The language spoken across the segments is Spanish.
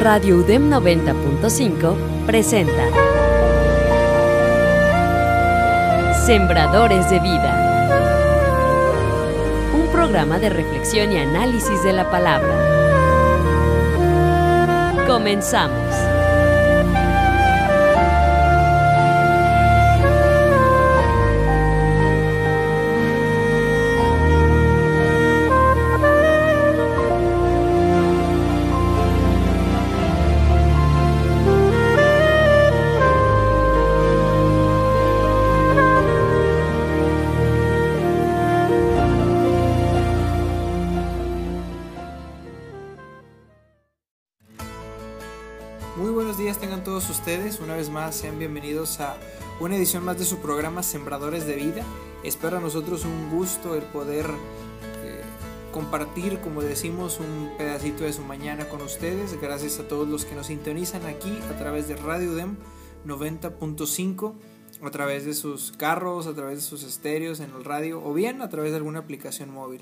Radio UDEM 90.5 presenta Sembradores de Vida. Un programa de reflexión y análisis de la palabra. Comenzamos. Ustedes. Una vez más, sean bienvenidos a una edición más de su programa Sembradores de Vida. Espero a nosotros un gusto el poder eh, compartir, como decimos, un pedacito de su mañana con ustedes. Gracias a todos los que nos sintonizan aquí a través de Radio Dem 90.5, a través de sus carros, a través de sus estéreos en el radio o bien a través de alguna aplicación móvil.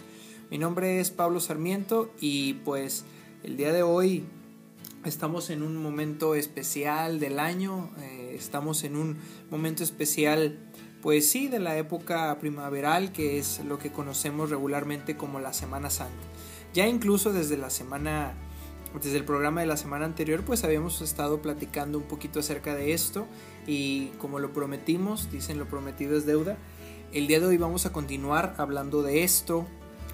Mi nombre es Pablo Sarmiento y pues el día de hoy Estamos en un momento especial del año, eh, estamos en un momento especial, pues sí, de la época primaveral, que es lo que conocemos regularmente como la Semana Santa. Ya incluso desde la semana, desde el programa de la semana anterior, pues habíamos estado platicando un poquito acerca de esto y como lo prometimos, dicen lo prometido es deuda, el día de hoy vamos a continuar hablando de esto.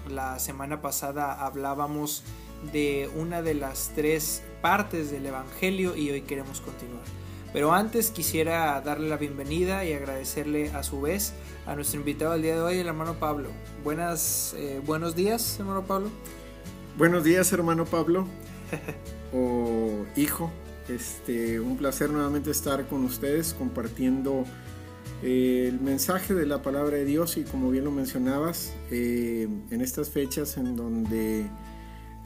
La semana pasada hablábamos de una de las tres partes del Evangelio y hoy queremos continuar. Pero antes quisiera darle la bienvenida y agradecerle a su vez a nuestro invitado del día de hoy, el hermano Pablo. Buenas, eh, buenos días, hermano Pablo. Buenos días, hermano Pablo. o hijo, este, un placer nuevamente estar con ustedes compartiendo eh, el mensaje de la palabra de Dios y como bien lo mencionabas, eh, en estas fechas en donde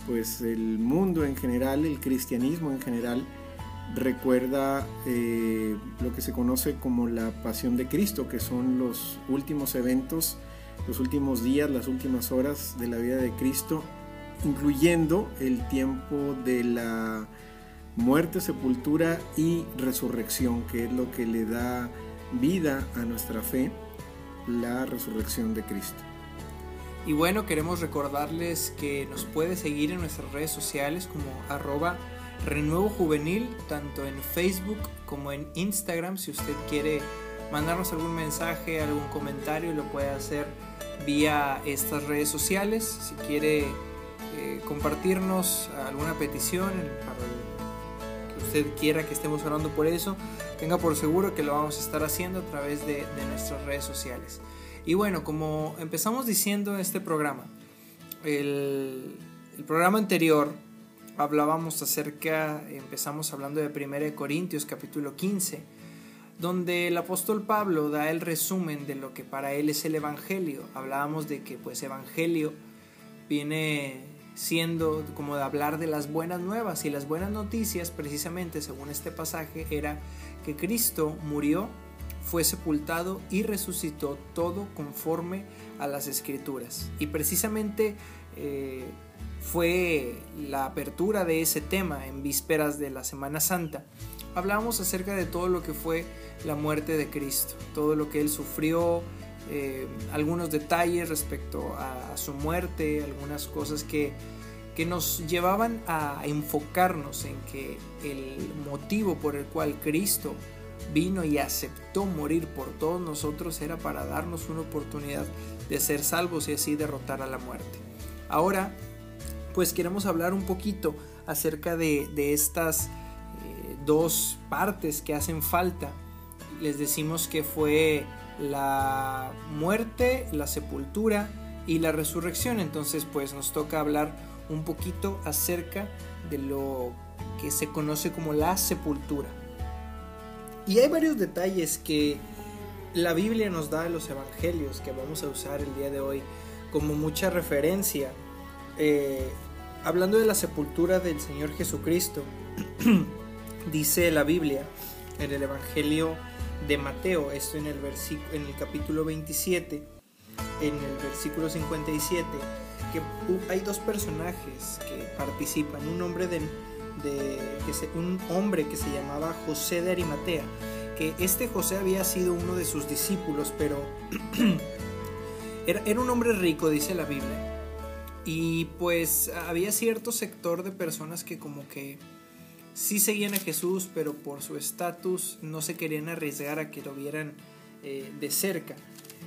pues el mundo en general, el cristianismo en general, recuerda eh, lo que se conoce como la pasión de Cristo, que son los últimos eventos, los últimos días, las últimas horas de la vida de Cristo, incluyendo el tiempo de la muerte, sepultura y resurrección, que es lo que le da vida a nuestra fe, la resurrección de Cristo. Y bueno, queremos recordarles que nos puede seguir en nuestras redes sociales como arroba renuevo juvenil, tanto en Facebook como en Instagram. Si usted quiere mandarnos algún mensaje, algún comentario, lo puede hacer vía estas redes sociales. Si quiere eh, compartirnos alguna petición que usted quiera que estemos hablando por eso, tenga por seguro que lo vamos a estar haciendo a través de nuestras redes sociales. Y bueno, como empezamos diciendo en este programa, el, programa anterior hablábamos acerca, empezamos hablando de 1 Corintios capítulo 15, donde el apóstol Pablo da el resumen de lo que para él es el Evangelio. Hablábamos de que pues Evangelio viene siendo como de hablar de las buenas nuevas y las buenas noticias precisamente según este pasaje era que Cristo murió fue sepultado y resucitó todo conforme a las escrituras. Y precisamente eh, fue la apertura de ese tema en vísperas de la Semana Santa. Hablábamos acerca de todo lo que fue la muerte de Cristo, todo lo que él sufrió, eh, algunos detalles respecto a, su muerte, algunas cosas que, que nos llevaban a enfocarnos en que el motivo por el cual Cristo vino y aceptó morir por todos nosotros era para darnos una oportunidad de ser salvos y así derrotar a la muerte. Ahora, pues queremos hablar un poquito acerca de, estas eh, dos partes que hacen falta. Les decimos que fue la muerte, la sepultura y la resurrección. Entonces, pues nos toca hablar un poquito acerca de lo que se conoce como la sepultura. Y hay varios detalles que la Biblia nos da en los evangelios que vamos a usar el día de hoy como mucha referencia. Eh, hablando de la sepultura del Señor Jesucristo, dice la Biblia en el Evangelio de Mateo, esto en el, en el capítulo 27, en el versículo 57, que hay dos personajes que participan, un hombre de de un hombre que se llamaba José de Arimatea, que este José había sido uno de sus discípulos, pero era, era un hombre rico, dice la Biblia. Y pues había cierto sector de personas que como que sí seguían a Jesús, pero por su estatus no se querían arriesgar a que lo vieran eh, de cerca.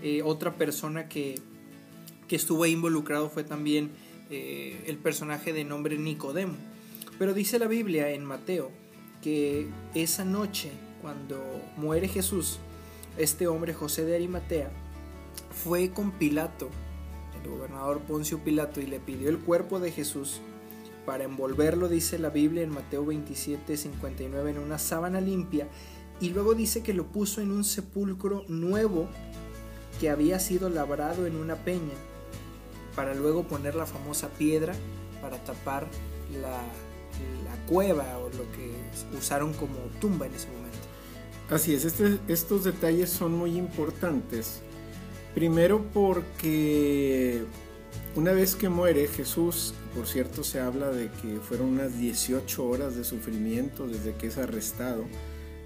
Eh, otra persona que, que, estuvo ahí involucrado fue también eh, el personaje de nombre Nicodemo. Pero dice la Biblia en Mateo que esa noche, cuando muere Jesús, este hombre José de Arimatea fue con Pilato, el gobernador Poncio Pilato, y le pidió el cuerpo de Jesús para envolverlo, dice la Biblia en Mateo 27, 59, en una sábana limpia. Y luego dice que lo puso en un sepulcro nuevo que había sido labrado en una peña, para luego poner la famosa piedra para tapar la, la cueva o lo que usaron como tumba en ese momento. Así es, este, estos detalles son muy importantes. Primero porque una vez que muere Jesús, por cierto se habla de que fueron unas 18 horas de sufrimiento desde que es arrestado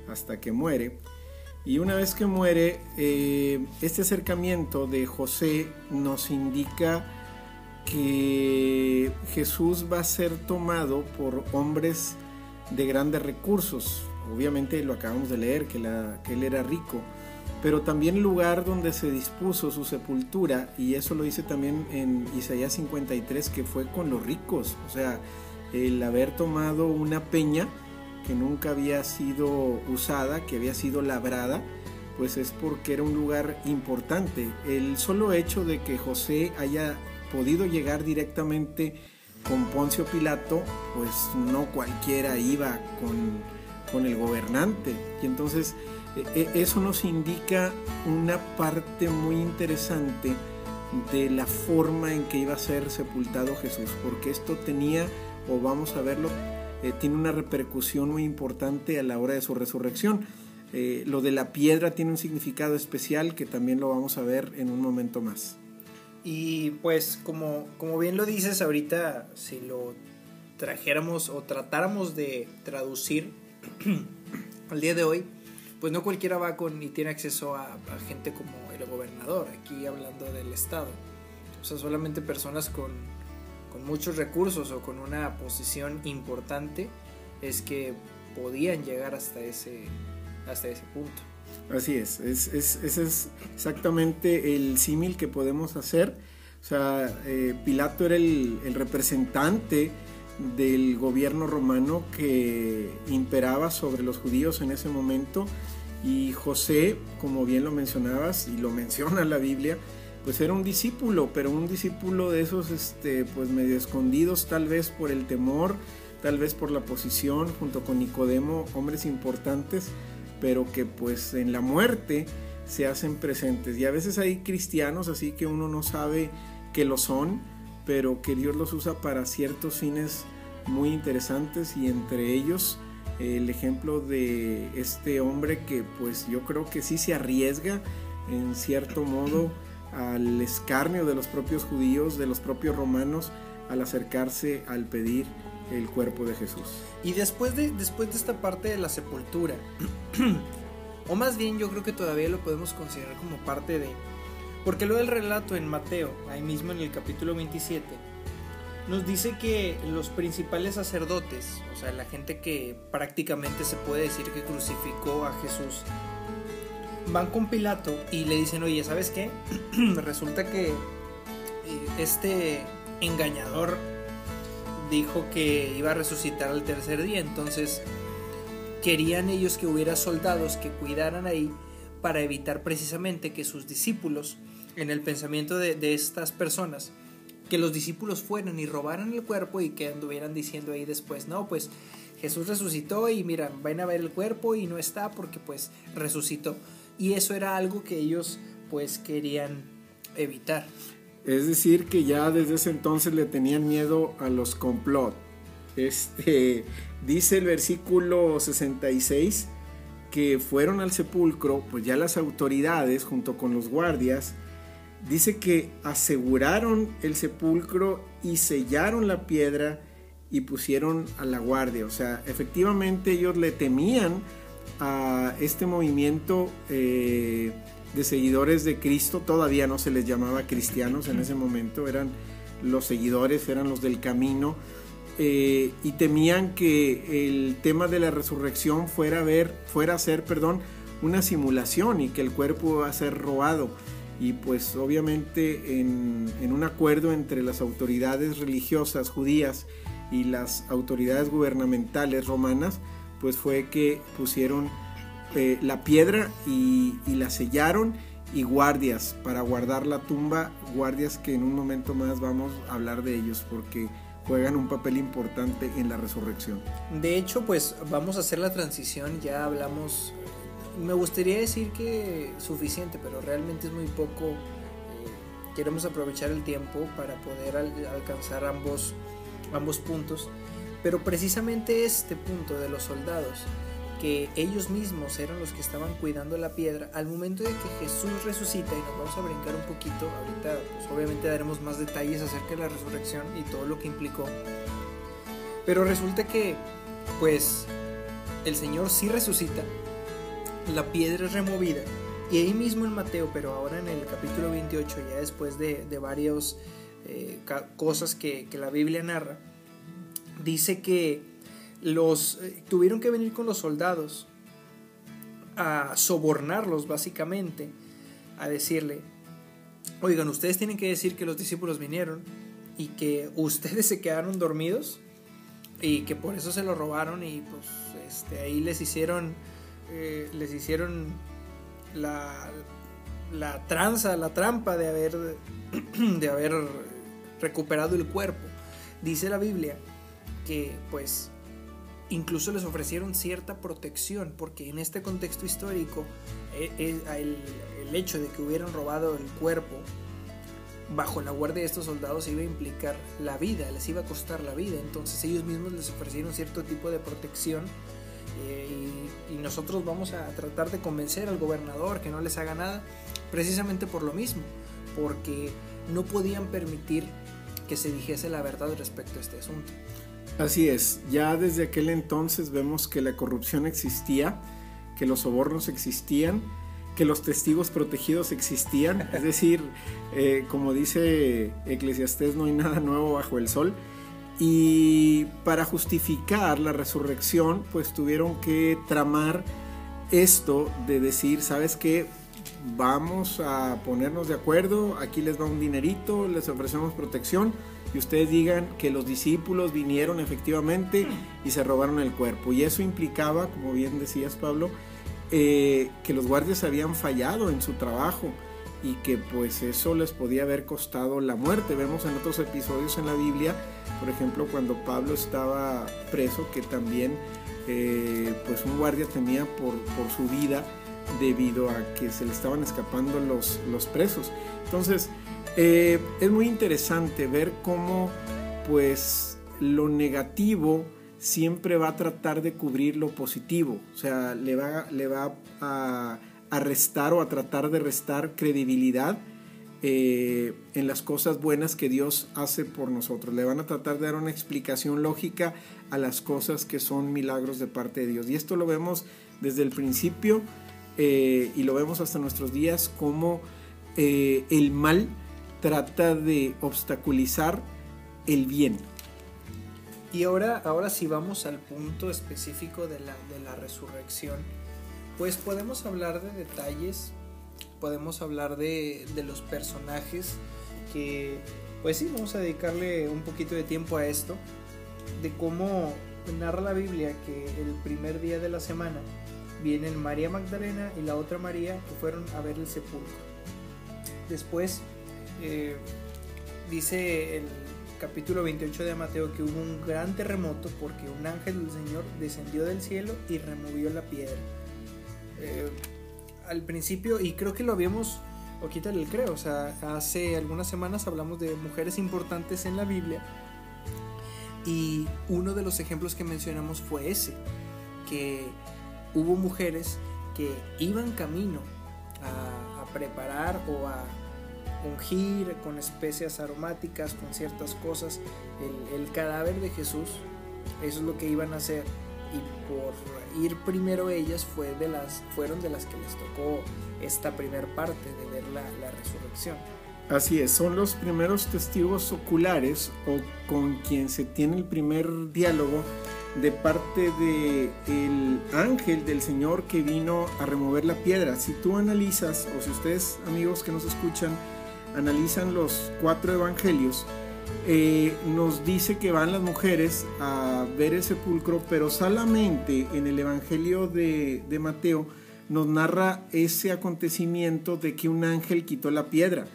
hasta que muere. Y una vez que muere, eh, este acercamiento de José nos indica que Jesús va a ser tomado por hombres de grandes recursos. Obviamente lo acabamos de leer, que, él era rico pero también el lugar donde se dispuso su sepultura, y eso lo dice también en Isaías 53, que fue con los ricos, o sea, el haber tomado una peña que nunca había sido usada, que había sido labrada, pues es porque era un lugar importante. El solo hecho de que José haya podido llegar directamente con Poncio Pilato, pues no cualquiera iba con, con el gobernante. Y entonces e, e, eso nos indica una parte muy interesante de la forma en que iba a ser sepultado Jesús, porque esto tenía, o vamos a verlo, eh, tiene una repercusión muy importante a la hora de su resurrección. Eh, lo de la piedra tiene un significado especial que también lo vamos a ver en un momento más. Y pues como, como bien lo dices ahorita, si lo trajéramos o tratáramos de traducir al día de hoy, pues no cualquiera va con y tiene acceso a, gente como el gobernador, aquí hablando del Estado. O sea, solamente personas con, con muchos recursos o con una posición importante es que podían llegar hasta ese, hasta ese punto. Así es, es, es ese es exactamente el símil que podemos hacer. O sea, eh, Pilato era el, el, representante del gobierno romano que imperaba sobre los judíos en ese momento y José, como bien lo mencionabas y lo menciona la Biblia, pues era un discípulo, pero un discípulo de esos este, pues medio escondidos tal vez por el temor, tal vez por la posición, junto con Nicodemo, hombres importantes, pero que pues en la muerte se hacen presentes. Y a veces hay cristianos así que uno no sabe que lo son, pero que Dios los usa para ciertos fines muy interesantes y entre ellos el ejemplo de este hombre que pues yo creo que sí se arriesga en cierto modo al escarnio de los propios judíos, de los propios romanos, al acercarse al pedir el cuerpo de Jesús. Y después de, después de esta parte de la sepultura, o más bien yo creo que todavía lo podemos considerar como parte de... Porque luego el relato en Mateo, ahí mismo en el capítulo 27, nos dice que los principales sacerdotes, o sea, la gente que prácticamente se puede decir que crucificó a Jesús, van con Pilato y le dicen, oye, ¿sabes qué? Resulta que eh, este engañador dijo que iba a resucitar al tercer día, entonces querían ellos que hubiera soldados que cuidaran ahí para evitar precisamente que sus discípulos, en el pensamiento de, estas personas, que los discípulos fueran y robaran el cuerpo y que anduvieran diciendo ahí después, no, pues Jesús resucitó y mira, van a ver el cuerpo y no está porque pues resucitó. Y eso era algo que ellos pues querían evitar. Es decir, que ya desde ese entonces le tenían miedo a los complot. Este, dice el versículo 66 que fueron al sepulcro, pues ya las autoridades junto con los guardias dice que aseguraron el sepulcro y sellaron la piedra y pusieron a la guardia. O sea, efectivamente ellos le temían a este movimiento eh, de seguidores de Cristo. Todavía no se les llamaba cristianos en ese momento, eran los seguidores, eran los del camino. Eh, y temían que el tema de la resurrección fuera a, ver, fuera a ser perdón, una simulación y que el cuerpo va a ser robado. Y pues obviamente en, en un acuerdo entre las autoridades religiosas judías y las autoridades gubernamentales romanas, pues fue que pusieron eh, la piedra y, la sellaron y guardias para guardar la tumba, guardias que en un momento más vamos a hablar de ellos porque juegan un papel importante en la resurrección. De hecho, pues vamos a hacer la transición, ya hablamos, me gustaría decir que suficiente, pero realmente es muy poco. Eh, queremos aprovechar el tiempo para poder alcanzar ambos ambos puntos, pero precisamente este punto de los soldados, que ellos mismos eran los que estaban cuidando la piedra, al momento de que Jesús resucita, y nos vamos a brincar un poquito, ahorita pues obviamente daremos más detalles acerca de la resurrección y todo lo que implicó, pero resulta que pues el Señor sí resucita, la piedra es removida, y ahí mismo en Mateo, pero ahora en el capítulo 28, ya después de, de varios eh, cosas que, la Biblia narra, dice que los eh, tuvieron que venir con los soldados a sobornarlos básicamente, a decirle, oigan, ustedes tienen que decir que los discípulos vinieron y que ustedes se quedaron dormidos y que por eso se lo robaron y pues este, ahí les hicieron, eh, les hicieron la, la tranza, la trampa de haber, de haber recuperado el cuerpo. Dice la Biblia que pues incluso les ofrecieron cierta protección porque en este contexto histórico eh, eh, el, hecho de que hubieran robado el cuerpo bajo la guardia de estos soldados iba a implicar la vida, les iba a costar la vida, entonces ellos mismos les ofrecieron cierto tipo de protección eh, y nosotros vamos a tratar de convencer al gobernador que no les haga nada precisamente por lo mismo, porque no podían permitir que se dijese la verdad respecto a este asunto. Así es, ya desde aquel entonces vemos que la corrupción existía, que los sobornos existían, que los testigos protegidos existían, es decir, eh, como dice Eclesiastés, no hay nada nuevo bajo el sol. Y para justificar la resurrección, pues tuvieron que tramar esto de decir, ¿sabes qué? vamos a ponernos de acuerdo, aquí les va un dinerito, les ofrecemos protección y ustedes digan que los discípulos vinieron efectivamente y se robaron el cuerpo. Y eso implicaba, como bien decías Pablo, eh, que los guardias habían fallado en su trabajo y que pues eso les podía haber costado la muerte. Vemos en otros episodios en la Biblia, por ejemplo, cuando Pablo estaba preso, que también eh, pues un guardia temía por, por su vida debido a que se le estaban escapando los, los presos. Entonces, eh, es muy interesante ver cómo pues lo negativo siempre va a tratar de cubrir lo positivo, o sea, le va, le va a, restar o a tratar de restar credibilidad eh, en las cosas buenas que Dios hace por nosotros. Le van a tratar de dar una explicación lógica a las cosas que son milagros de parte de Dios. Y esto lo vemos desde el principio eh, y lo vemos hasta nuestros días como el mal trata de obstaculizar el bien. Y ahora, ahora si vamos al punto específico de la, de la resurrección, pues podemos hablar de detalles, podemos hablar de, de los personajes que, pues sí, vamos a dedicarle un poquito de tiempo a esto, de cómo narra la Biblia que el primer día de la semana vienen María Magdalena y la otra María que fueron a ver el sepulcro. Después eh, dice el capítulo 28 de Mateo que hubo un gran terremoto porque un ángel del Señor descendió del cielo y removió la piedra. Eh, al principio, y creo que lo habíamos, o quítale el creo, o sea, hace algunas semanas hablamos de mujeres importantes en la Biblia y uno de los ejemplos que mencionamos fue ese, que hubo mujeres que iban camino a, preparar o a ungir con especias aromáticas, con ciertas cosas, el, el cadáver de Jesús. Eso es lo que iban a hacer. Y por ir primero ellas fue de las, fueron de las que les tocó esta primer parte de ver la, la resurrección. Así es, son los primeros testigos oculares o con quien se tiene el primer diálogo de parte de el ángel del Señor que vino a remover la piedra. Si tú analizas, o si ustedes amigos que nos escuchan, analizan los cuatro evangelios, eh, nos dice que van las mujeres a ver el sepulcro, pero solamente en el evangelio de, de Mateo nos narra ese acontecimiento de que un ángel quitó la piedra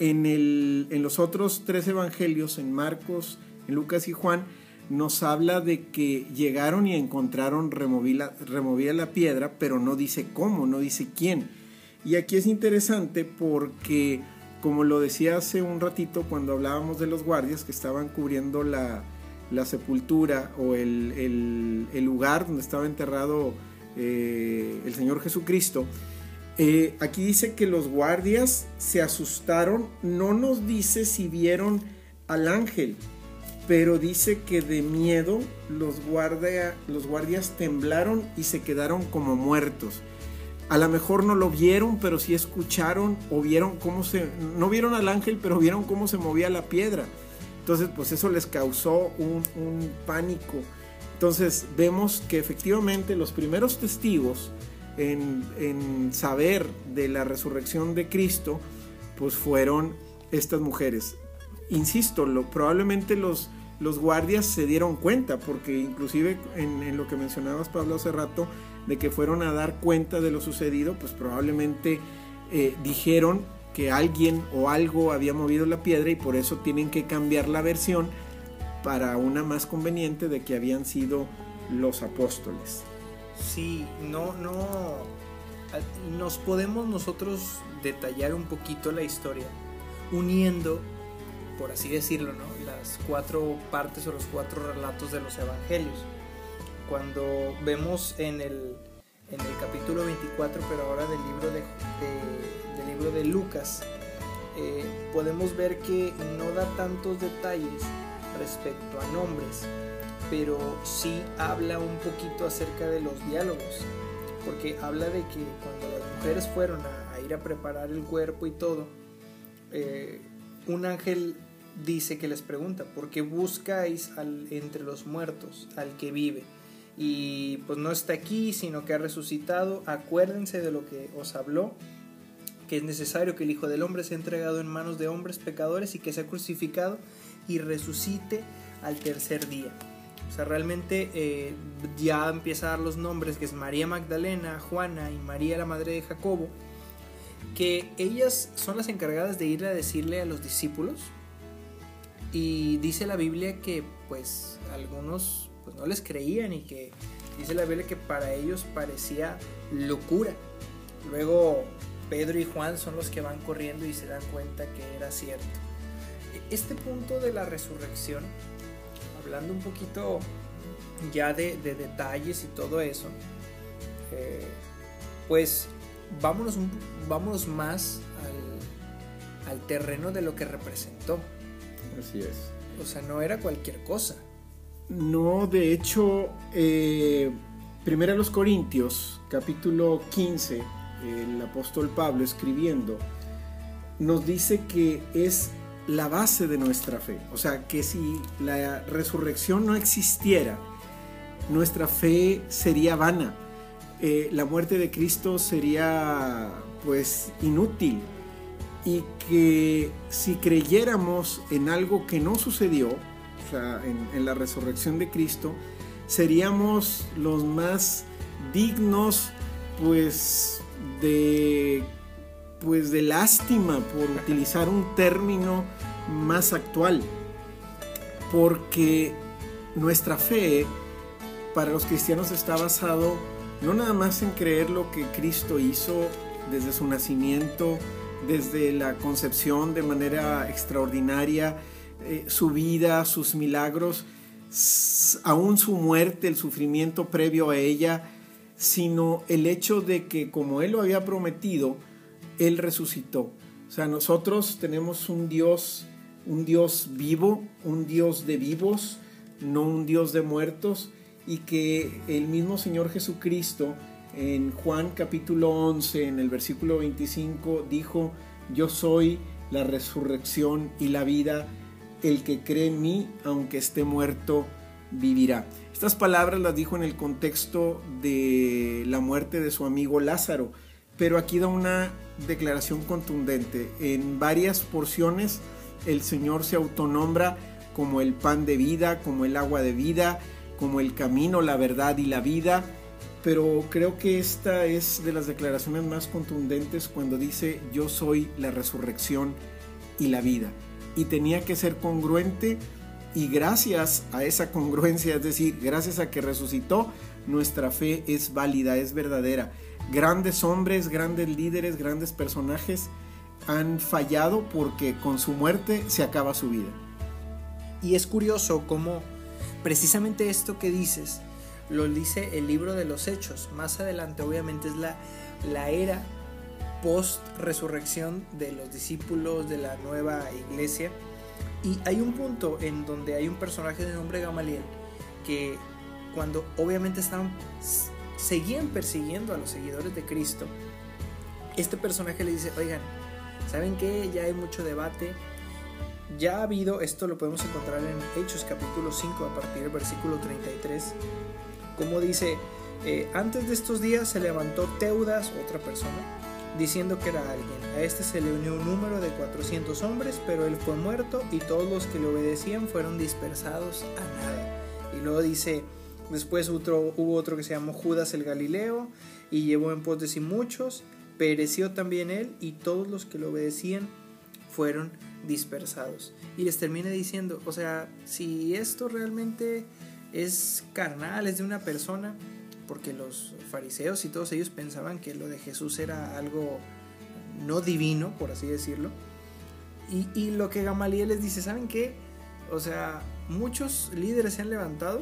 en, el, en los otros tres evangelios, en Marcos, en Lucas y Juan, nos habla de que llegaron y encontraron removida, removida la piedra, pero no dice cómo, no dice quién. Y aquí es interesante porque, como lo decía hace un ratito cuando hablábamos de los guardias que estaban cubriendo la, sepultura o el, lugar donde estaba enterrado eh, el Señor Jesucristo, eh, aquí dice que los guardias se asustaron, no nos dice si vieron al ángel, pero dice que de miedo los, guardia, los guardias temblaron y se quedaron como muertos. A lo mejor no lo vieron, pero sí escucharon o vieron cómo se... No vieron al ángel, pero vieron cómo se movía la piedra. Entonces, pues eso les causó un, un pánico. Entonces, vemos que efectivamente los primeros testigos en, saber de la resurrección de Cristo, pues fueron estas mujeres. Insisto, lo, probablemente los, los guardias se dieron cuenta, porque inclusive en, lo que mencionabas Pablo hace rato, de que fueron a dar cuenta de lo sucedido, pues probablemente eh, dijeron que alguien o algo había movido la piedra y por eso tienen que cambiar la versión para una más conveniente de que habían sido los apóstoles. Sí, no, no. Nos podemos nosotros detallar un poquito la historia, uniendo, por así decirlo, ¿no? las cuatro partes o los cuatro relatos de los evangelios. Cuando vemos en el, en el capítulo 24, pero ahora del libro de, del libro de Lucas, eh, podemos ver que no da tantos detalles respecto a nombres, pero sí habla un poquito acerca de los diálogos, porque habla de que cuando las mujeres fueron a, ir a preparar el cuerpo y todo, eh, un ángel dice que les pregunta, ¿por qué buscáis al, entre los muertos al que vive? Y pues no está aquí, sino que ha resucitado. Acuérdense de lo que os habló, que es necesario que el Hijo del Hombre sea entregado en manos de hombres pecadores y que sea crucificado y resucite al tercer día. O sea, realmente eh, ya empieza a dar los nombres, que es María Magdalena, Juana y María la madre de Jacobo, que ellas son las encargadas de ir a decirle a los discípulos. Y dice la Biblia que pues algunos pues, no les creían y que dice la Biblia que para ellos parecía locura. Luego Pedro y Juan son los que van corriendo y se dan cuenta que era cierto. Este punto de la resurrección hablando un poquito ya de, detalles y todo eso, eh, pues vámonos, vámonos más al, terreno de lo que representó. Así es. O sea, no era cualquier cosa. No, de hecho, eh, primero los Corintios, capítulo 15, el apóstol Pablo escribiendo, nos dice que es la base de nuestra fe. O sea, que si la resurrección no existiera, nuestra fe sería vana. Eh, la muerte de Cristo sería pues inútil. Y que si creyéramos en algo que no sucedió, en, en la resurrección de Cristo, seríamos los más dignos pues de pues de lástima por utilizar un término más actual, porque nuestra fe para los cristianos está basado no nada más en creer lo que Cristo hizo desde su nacimiento, desde la concepción de manera extraordinaria, eh, su vida, sus milagros, aún su muerte, el sufrimiento previo a ella, sino el hecho de que como Él lo había prometido, él resucitó. O sea, nosotros tenemos un Dios, un Dios vivo, un Dios de vivos, no un Dios de muertos, y que el mismo Señor Jesucristo en Juan capítulo 11, en el versículo 25, dijo, yo soy la resurrección y la vida, el que cree en mí, aunque esté muerto, vivirá. Estas palabras las dijo en el contexto de la muerte de su amigo Lázaro, pero aquí da una declaración contundente. En varias porciones el Señor se autonombra como el pan de vida, como el agua de vida, como el camino, la verdad y la vida. Pero creo que esta es de las declaraciones más contundentes cuando dice yo soy la resurrección y la vida. Y tenía que ser congruente y gracias a esa congruencia, es decir, gracias a que resucitó, nuestra fe es válida, es verdadera. Grandes hombres, grandes líderes, grandes personajes han fallado porque con su muerte se acaba su vida. Y es curioso cómo precisamente esto que dices lo dice el libro de los hechos. Más adelante obviamente es la, la era post resurrección de los discípulos de la nueva iglesia y hay un punto en donde hay un personaje de nombre Gamaliel que cuando obviamente estaban seguían persiguiendo a los seguidores de Cristo, este personaje le dice, oigan, ¿saben qué? Ya hay mucho debate. Ya ha habido, esto lo podemos encontrar en Hechos capítulo 5 a partir del versículo 33, como dice, eh, antes de estos días se levantó Teudas, otra persona, diciendo que era alguien. A este se le unió un número de 400 hombres, pero él fue muerto y todos los que le obedecían fueron dispersados a nada. Y luego dice, después otro, hubo otro que se llamó Judas el Galileo y llevó en pos de sí muchos, pereció también él y todos los que le obedecían fueron dispersados. Y les termina diciendo, o sea, si esto realmente es carnal, es de una persona, porque los fariseos y todos ellos pensaban que lo de Jesús era algo no divino, por así decirlo. Y, lo que Gamaliel les dice, ¿saben qué? O sea, muchos líderes se han levantado,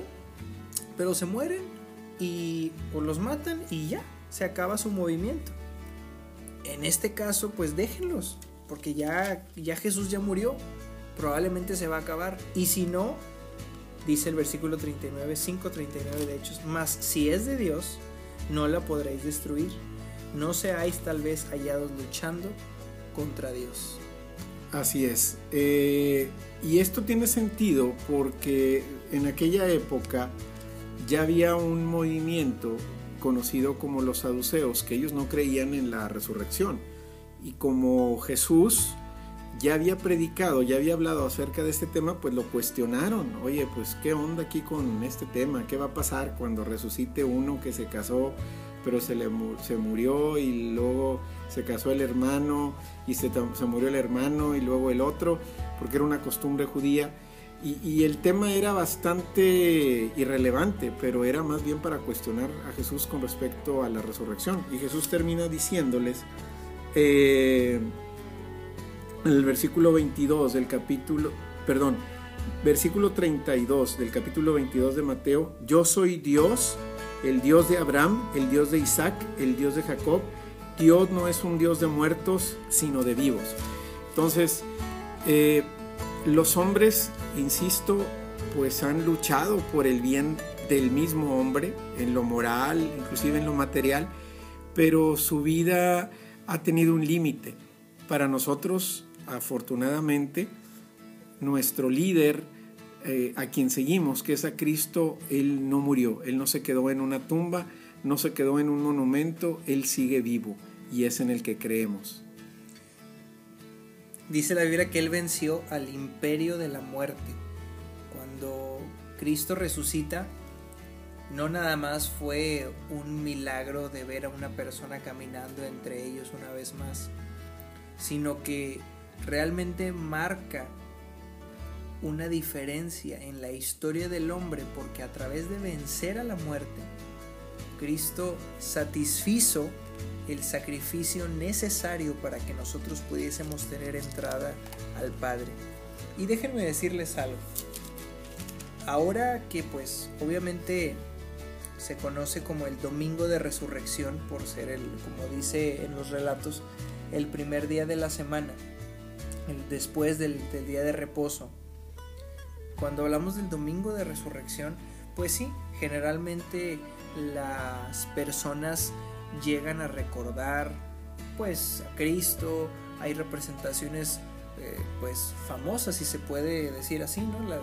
pero se mueren y o los matan y ya, se acaba su movimiento. En este caso, pues déjenlos, porque ya, ya Jesús ya murió, probablemente se va a acabar. Y si no, dice el versículo 39, 5.39 de Hechos, mas si es de Dios, no la podréis destruir, no seáis tal vez hallados luchando contra Dios. Así es. Eh, y esto tiene sentido porque en aquella época ya había un movimiento conocido como los saduceos, que ellos no creían en la resurrección. Y como Jesús ya había predicado, ya había hablado acerca de este tema, pues lo cuestionaron. Oye, pues qué onda aquí con este tema, qué va a pasar cuando resucite uno que se casó, pero se, le, se murió y luego se casó el hermano y se, se murió el hermano y luego el otro, porque era una costumbre judía. Y, el tema era bastante irrelevante, pero era más bien para cuestionar a Jesús con respecto a la resurrección. Y Jesús termina diciéndoles, eh, el versículo 22 del capítulo, perdón, versículo 32 del capítulo 22 de Mateo, yo soy Dios, el Dios de Abraham, el Dios de Isaac, el Dios de Jacob. Dios no es un Dios de muertos, sino de vivos. Entonces, eh, los hombres, insisto, pues han luchado por el bien del mismo hombre, en lo moral, inclusive en lo material, pero su vida ha tenido un límite. Para nosotros afortunadamente, nuestro líder, eh, a quien seguimos, que es a Cristo, Él no murió, Él no se quedó en una tumba, no se quedó en un monumento, Él sigue vivo y es en el que creemos. Dice la Biblia que Él venció al imperio de la muerte. Cuando Cristo resucita, no nada más fue un milagro de ver a una persona caminando entre ellos una vez más, sino que realmente marca una diferencia en la historia del hombre porque a través de vencer a la muerte, Cristo satisfizo el sacrificio necesario para que nosotros pudiésemos tener entrada al Padre. Y déjenme decirles algo. Ahora que pues obviamente se conoce como el Domingo de Resurrección por ser el, como dice en los relatos, el primer día de la semana, después del, del día de reposo. Cuando hablamos del domingo de resurrección, pues sí, generalmente las personas llegan a recordar pues a Cristo, hay representaciones eh, pues famosas si se puede decir así, ¿no? La de,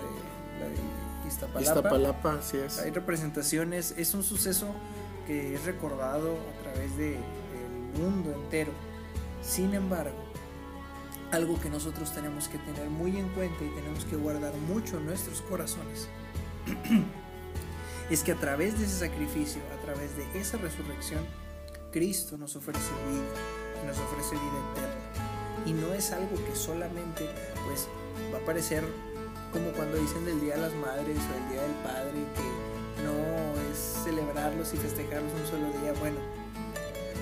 la de Iztapalapa. Iztapalapa, sí es. Hay representaciones, es un suceso que es recordado a través del mundo entero. Sin embargo, algo que nosotros tenemos que tener muy en cuenta y tenemos que guardar mucho en nuestros corazones es que a través de ese sacrificio, a través de esa resurrección, Cristo nos ofrece vida, nos ofrece vida eterna. Y no es algo que solamente pues va a parecer como cuando dicen del Día de las Madres o el Día del Padre, que no es celebrarlos y festejarlos un solo día. Bueno,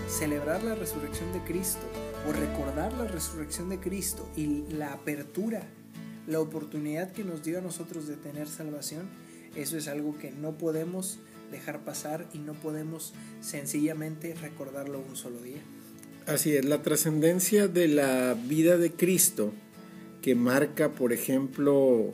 celebrar la resurrección de Cristo o recordar la resurrección de Cristo y la apertura, la oportunidad que nos dio a nosotros de tener salvación, eso es algo que no podemos dejar pasar y no podemos sencillamente recordarlo un solo día. Así es, la trascendencia de la vida de Cristo que marca, por ejemplo,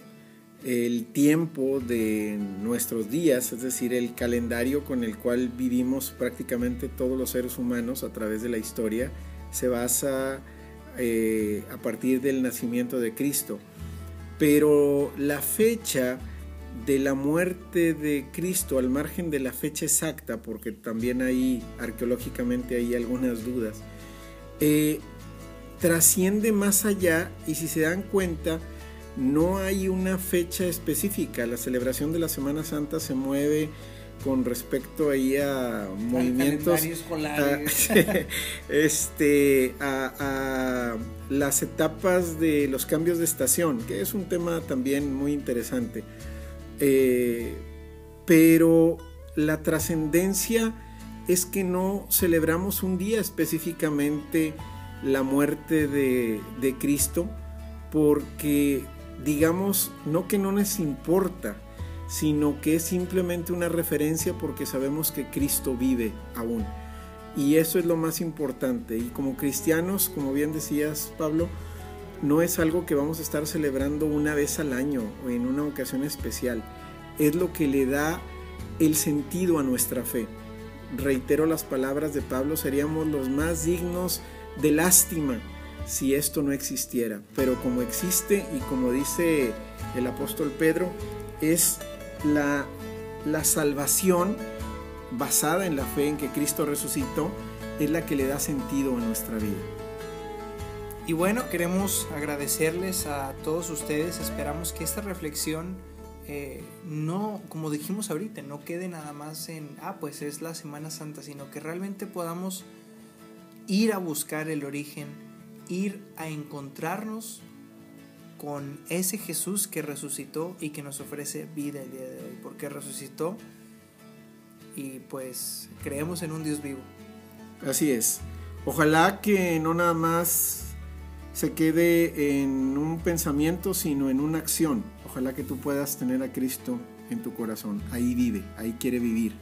el tiempo de nuestros días, es decir, el calendario con el cual vivimos prácticamente todos los seres humanos a través de la historia, se basa eh, a partir del nacimiento de Cristo. Pero la fecha de la muerte de Cristo al margen de la fecha exacta, porque también hay arqueológicamente hay algunas dudas, eh, trasciende más allá y si se dan cuenta, no hay una fecha específica. La celebración de la Semana Santa se mueve con respecto ahí a movimientos a, este a, las etapas de los cambios de estación que es un tema también muy interesante. Eh, pero la trascendencia es que no celebramos un día específicamente la muerte de, de Cristo, porque digamos, no que no nos importa, sino que es simplemente una referencia porque sabemos que Cristo vive aún. Y eso es lo más importante. Y como cristianos, como bien decías Pablo, no es algo que vamos a estar celebrando una vez al año o en una ocasión especial. Es lo que le da el sentido a nuestra fe. Reitero las palabras de Pablo, seríamos los más dignos de lástima si esto no existiera. Pero como existe y como dice el apóstol Pedro, es la, la salvación basada en la fe en que Cristo resucitó, es la que le da sentido a nuestra vida. Y bueno, queremos agradecerles a todos ustedes. Esperamos que esta reflexión eh, no, como dijimos ahorita, no quede nada más en, ah, pues es la Semana Santa, sino que realmente podamos ir a buscar el origen, ir a encontrarnos con ese Jesús que resucitó y que nos ofrece vida el día de hoy, porque resucitó y pues creemos en un Dios vivo. Así es. Ojalá que no nada más se quede en un pensamiento, sino en una acción. Ojalá que tú puedas tener a Cristo en tu corazón. Ahí vive, ahí quiere vivir.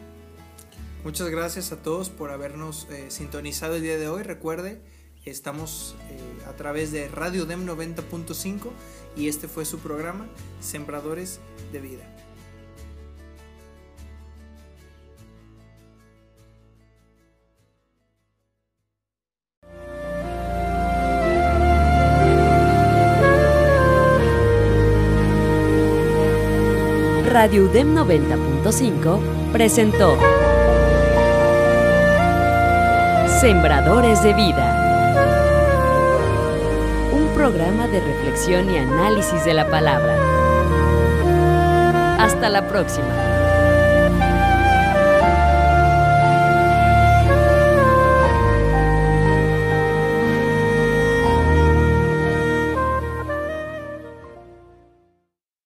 Muchas gracias a todos por habernos eh, sintonizado el día de hoy. Recuerde, estamos eh, a través de Radio DEM 90.5 y este fue su programa, Sembradores de Vida. Radio UDEM 90.5 presentó Sembradores de Vida. Programa de reflexión y análisis de la palabra. Hasta la próxima.